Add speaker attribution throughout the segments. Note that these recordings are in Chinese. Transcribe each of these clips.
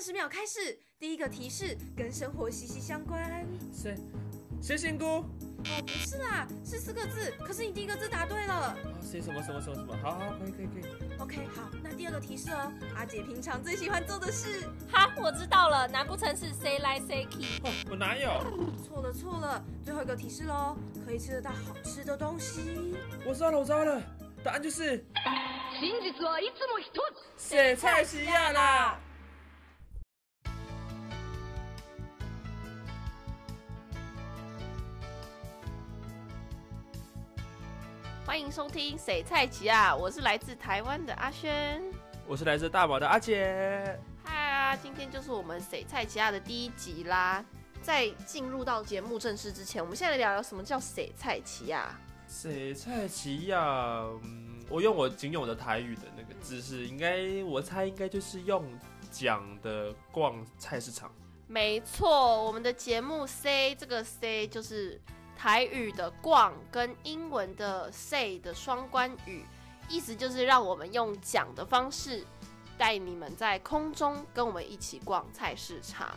Speaker 1: 三十秒开始，第一个提示跟生活息息相关。
Speaker 2: 谁？谁仙姑？
Speaker 1: 哦，不是啦，是四个字。可是你第一个字答对了。
Speaker 2: 啊，谁什么什么什么什么？好好，可以可以可以。
Speaker 1: OK，好，那第二个提示哦，阿姐平常最喜欢做的事。
Speaker 3: 哈，我知道了，难不成是谁来谁去？
Speaker 2: 哦，我哪有？
Speaker 1: 错了错了，最后一个提示喽，可以吃得到好吃的东西。
Speaker 2: 我知道了，我知道了，答案就是
Speaker 4: 真実はいつも一つ
Speaker 2: 写菜西亚啦。
Speaker 3: 欢迎收听《谁菜奇啊》，我是来自台湾的阿轩。
Speaker 2: 我是来自大宝的阿姐。
Speaker 3: 嗨啊，今天就是我们《谁菜奇啊》的第一集啦。在进入到节目正式之前，我们现在来聊聊什么叫“谁菜奇啊
Speaker 2: 谁菜奇亚，嗯，我用我仅有的台语的那个姿势，应该我猜应该就是用讲的逛菜市场。”。
Speaker 3: 没错，我们的节目 “say” 这个 “say” 就是台语的“逛”跟英文的 “say” 的双关语，意思就是让我们用讲的方式带你们在空中跟我们一起逛菜市场。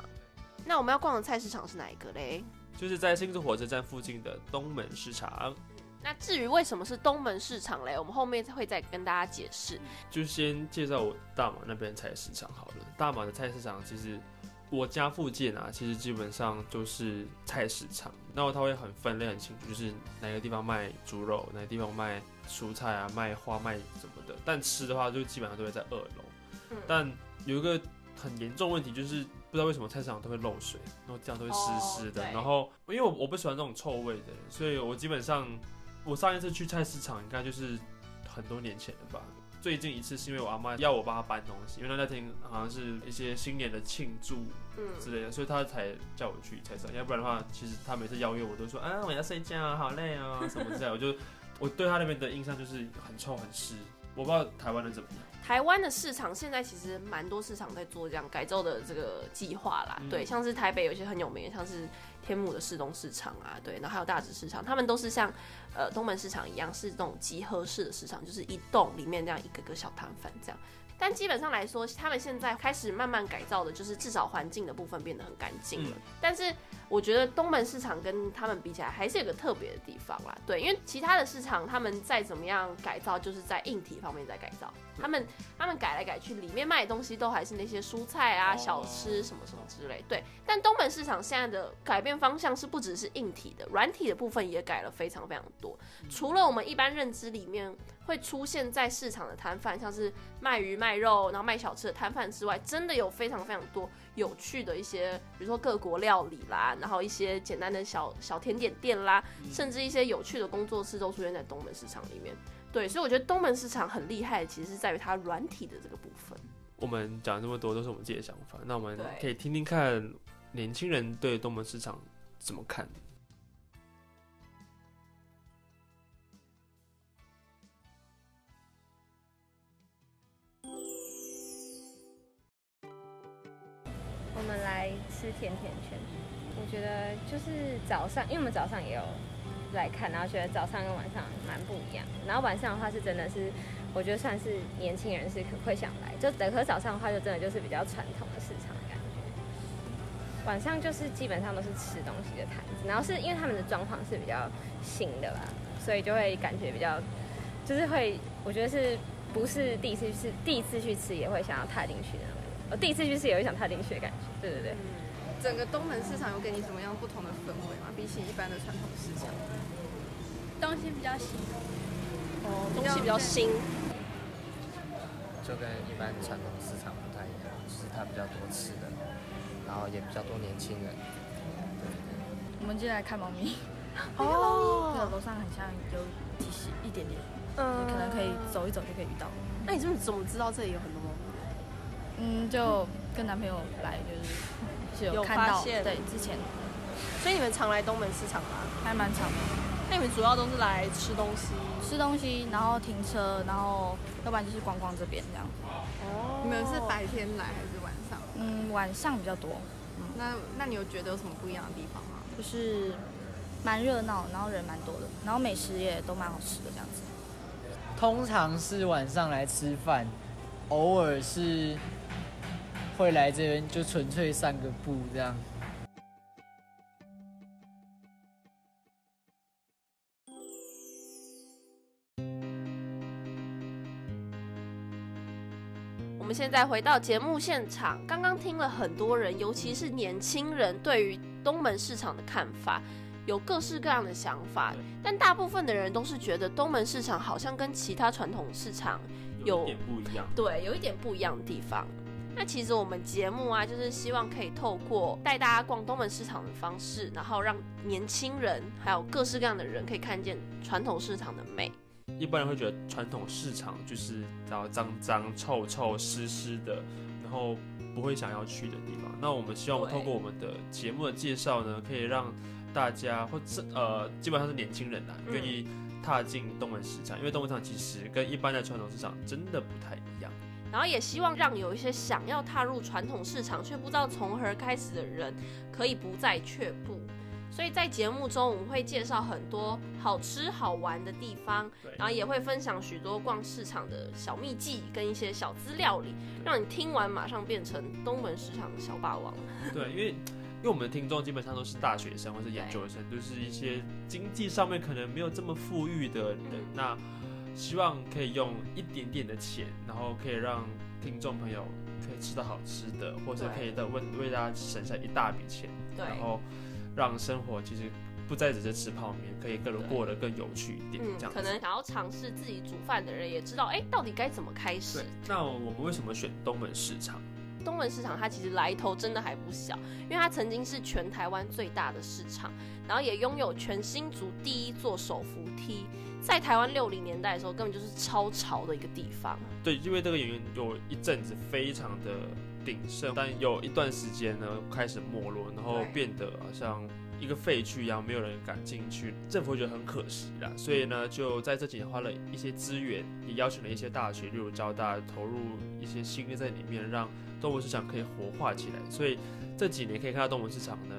Speaker 3: 那我们要逛的菜市场是哪一个嘞？
Speaker 2: 就是在新竹火车站附近的东门市场，
Speaker 3: 那至于为什么是东门市场嘞，我们后面会再跟大家解释。
Speaker 2: 就先介绍我大马那边的菜市场好了。大马的菜市场其实我家附近啊，其实基本上就是菜市场，然后它会很分类很清楚，就是哪个地方卖猪肉，哪个地方卖蔬菜啊，卖花卖什么的。但吃的话，就基本上都会在二楼。
Speaker 3: 嗯
Speaker 2: 但有一个很严重问题，就是不知道为什么菜市场都会漏水，然后这样都会湿湿的。
Speaker 3: 哦
Speaker 2: 然后因为我我不喜欢这种臭味的，所以我基本上我上一次去菜市场应该就是很多年前了吧。最近一次是因为我阿妈要我帮她搬东西，因为她那天好像是一些新年的庆祝
Speaker 3: 嗯，
Speaker 2: 之类的，所以她才叫我去菜市场。要不然的话，其实她每次邀约我都说啊我要睡觉啊，好累哦什么之类的。我就我对她那边的印象就是很臭很湿。我不知道台湾人怎么样。
Speaker 3: 台湾的市场现在其实蛮多市场在做这样改造的这个计划啦。
Speaker 2: 嗯
Speaker 3: 对，像是台北有些很有名的，像是天母的市东市场啊，对，然后还有大直市场，他们都是像呃东门市场一样，是这种集合式的市场，就是一栋里面这样一个个小摊贩这样。但基本上来说，他们现在开始慢慢改造的，就是至少环境的部分变得很干净了。
Speaker 2: 嗯
Speaker 3: 但是我觉得东门市场跟他们比起来，还是有个特别的地方啦。对，因为其他的市场他们再怎么样改造，就是在硬体方面在改造。他们他们改来改去，里面卖的东西都还是那些蔬菜啊、
Speaker 2: 哦
Speaker 3: 小吃什么什么之类。对，但东门市场现在的改变方向是不只是硬体的，软体的部分也改了非常非常多。除了我们一般认知里面会出现在市场的摊贩，像是卖鱼卖肉，然后卖小吃的摊贩之外，真的有非常非常多有趣的一些，比如说各国料理啦，然后一些简单的小小甜点店啦，甚至一些有趣的工作室都出现在东门市场里面。对，所以我觉得东门市场很厉害，其实是在于它软体的这个部分。
Speaker 2: 我们讲这么多都是我们自己的想法，那我们可以听听看年轻人对东门市场怎么看。
Speaker 5: 我们来吃甜甜圈。我觉得就是早上，因为我们早上也有来看，然后觉得早上跟晚上蛮不一样。然后晚上的话是真的是，我觉得算是年轻人是会想来，就可是早上的话就真的就是比较传统的市场的感觉。晚上就是基本上都是吃东西的摊子，然后是因为他们的装潢是比较新的啦，所以就会感觉比较，就是会，我觉得是不是第一次去第一次去吃也会想要踏进去的那种。我第一次去吃也会想踏进去的感觉，对对对。
Speaker 1: 整个东门市场有给你什么样不同的氛围吗？比起一般的传统市场，
Speaker 6: 东西比较新，
Speaker 3: 哦，东西比较新，
Speaker 7: 就跟一般传统市场不太一样，就是它比较多吃的，然后也比较多年轻人。
Speaker 6: 我们今天来看猫咪，
Speaker 3: 哦，
Speaker 6: 对，楼上很像有几十一点点，
Speaker 3: 嗯
Speaker 6: 可能可以走一走就可以遇到。
Speaker 3: 那你怎么怎么知道这里有很多猫咪？
Speaker 6: 嗯，就跟男朋友来，就是 是
Speaker 3: 有
Speaker 6: 有看到，对，之前
Speaker 3: 所以你们常来东门市场吗？
Speaker 6: 还蛮常的，
Speaker 3: 那你们主要都是来吃东西？
Speaker 6: 吃东西，然后停车，然后要不然就是逛逛这边这样子。
Speaker 3: 哦
Speaker 1: 你们是白天来还是晚上？
Speaker 6: 嗯，晚上比较多，嗯
Speaker 1: 那那你有觉得有什么不一样的地方吗？
Speaker 6: 就是蛮热闹，然后人蛮多的，然后美食也都蛮好吃的这样子。
Speaker 8: 通常是晚上来吃饭，偶尔是会来这边就纯粹散个步这样。
Speaker 3: 我们现在回到节目现场，刚刚听了很多人，尤其是年轻人对于东门市场的看法，有各式各样的想法，但大部分的人都是觉得东门市场好像跟其他传统市场有
Speaker 2: 一点不一样。
Speaker 3: 对，有一点不一样的地方。那其实我们节目啊，就是希望可以透过带大家逛东门市场的方式，然后让年轻人还有各式各样的人可以看见传统市场的美。
Speaker 2: 一般人会觉得传统市场就是然后脏脏、臭臭、湿湿的，然后不会想要去的地方。那我们希望
Speaker 3: 对
Speaker 2: 透过我们的节目的介绍呢，可以让大家或者呃基本上是年轻人啊，
Speaker 3: 嗯
Speaker 2: 愿意踏进东门市场，因为东门市场其实跟一般的传统市场真的不太一样。
Speaker 3: 然后也希望让有一些想要踏入传统市场却不知道从何开始的人，可以不再却步。所以在节目中，我们会介绍很多好吃好玩的地方，然后也会分享许多逛市场的小秘技跟一些小资料理，让你听完马上变成东门市场的小霸王。
Speaker 2: 对，因为因为我们的听众基本上都是大学生或是研究生，就是一些经济上面可能没有这么富裕的人，那希望可以用一点点的钱，然后可以让听众朋友可以吃到好吃的，或者可以的为为大家省下一大笔钱，
Speaker 3: 对，
Speaker 2: 然后让生活其实不再只是吃泡面，可以更
Speaker 3: 对
Speaker 2: 过得更有趣一点，
Speaker 3: 嗯
Speaker 2: 这，样。
Speaker 3: 可能想要尝试自己煮饭的人也知道，哎，到底该怎么开始。，
Speaker 2: 那我们为什么选东门市场？
Speaker 3: 东门市场它其实来头真的还不小，因为它曾经是全台湾最大的市场，然后也拥有全新竹第一座手扶梯，在台湾六零年代的时候根本就是超潮的一个地方。
Speaker 2: 对，因为这个演员有一阵子非常的鼎盛，但有一段时间呢开始没落，然后
Speaker 3: 对
Speaker 2: 变得好像一个废墟一样，没有人敢进去，政府觉得很可惜啦，所以呢就在这几年花了一些资源，也邀请了一些大学，例如交大投入一些心力在里面，让动物市场可以活化起来。所以这几年可以看到动物市场呢。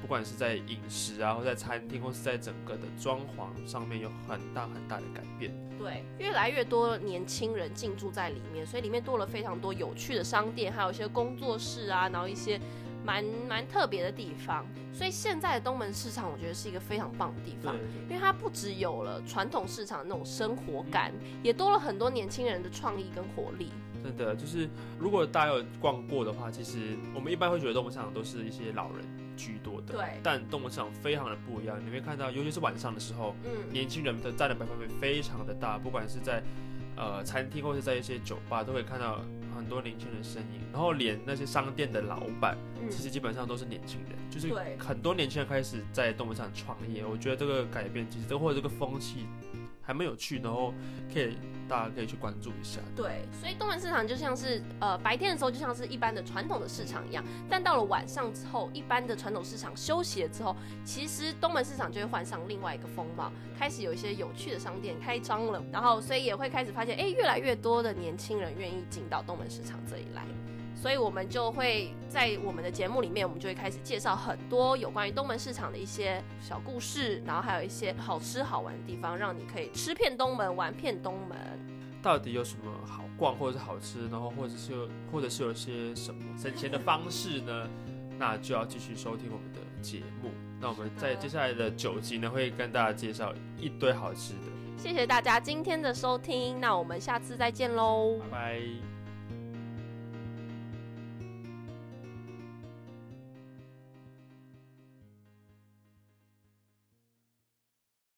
Speaker 2: 不管是在饮食啊，或在餐厅，或是在整个的装潢上面，有很大很大的改变。
Speaker 3: 对，越来越多年轻人进驻在里面，所以里面多了非常多有趣的商店，还有一些工作室啊，然后一些蛮蛮特别的地方。所以现在的东门市场，我觉得是一个非常棒的地方。因为它不只有了传统市场那种生活感，也多了很多年轻人的创意跟活力。
Speaker 2: 真的就是，如果大家有逛过的话，其实我们一般会觉得动物市场都是一些老人居多的，
Speaker 3: 对
Speaker 2: 但动物市场非常的不一样，你会看到，尤其是晚上的时候，
Speaker 3: 嗯，
Speaker 2: 年轻人的占的百分比非常的大，不管是在呃餐厅或是在一些酒吧，都会看到很多年轻人的身影，然后连那些商店的老板，
Speaker 3: 嗯
Speaker 2: 其实基本上都是年轻人，就是很多年轻人开始在动物市场创业，我觉得这个改变其实这个或者这个风气还没有去，然后可以大家可以去关注一下。
Speaker 3: 对，所以东门市场就像是呃白天的时候就像是一般的传统的市场一样，但到了晚上之后，一般的传统市场休息了之后，其实东门市场就会换上另外一个风貌，开始有一些有趣的商店开张了，然后所以也会开始发现，哎，越来越多的年轻人愿意进到东门市场这里来。所以我们就会在我们的节目里面，我们就会开始介绍很多有关于东门市场的一些小故事，然后还有一些好吃好玩的地方，让你可以吃遍东门，玩遍东门。
Speaker 2: 到底有什么好逛或者是好吃，然后或者是有或者是有些什么省钱的方式呢？那就要继续收听我们的节目。那我们在接下来的九集呢，会跟大家介绍一堆好吃的。
Speaker 3: 谢谢大家今天的收听，那我们下次再见喽。
Speaker 2: 拜拜。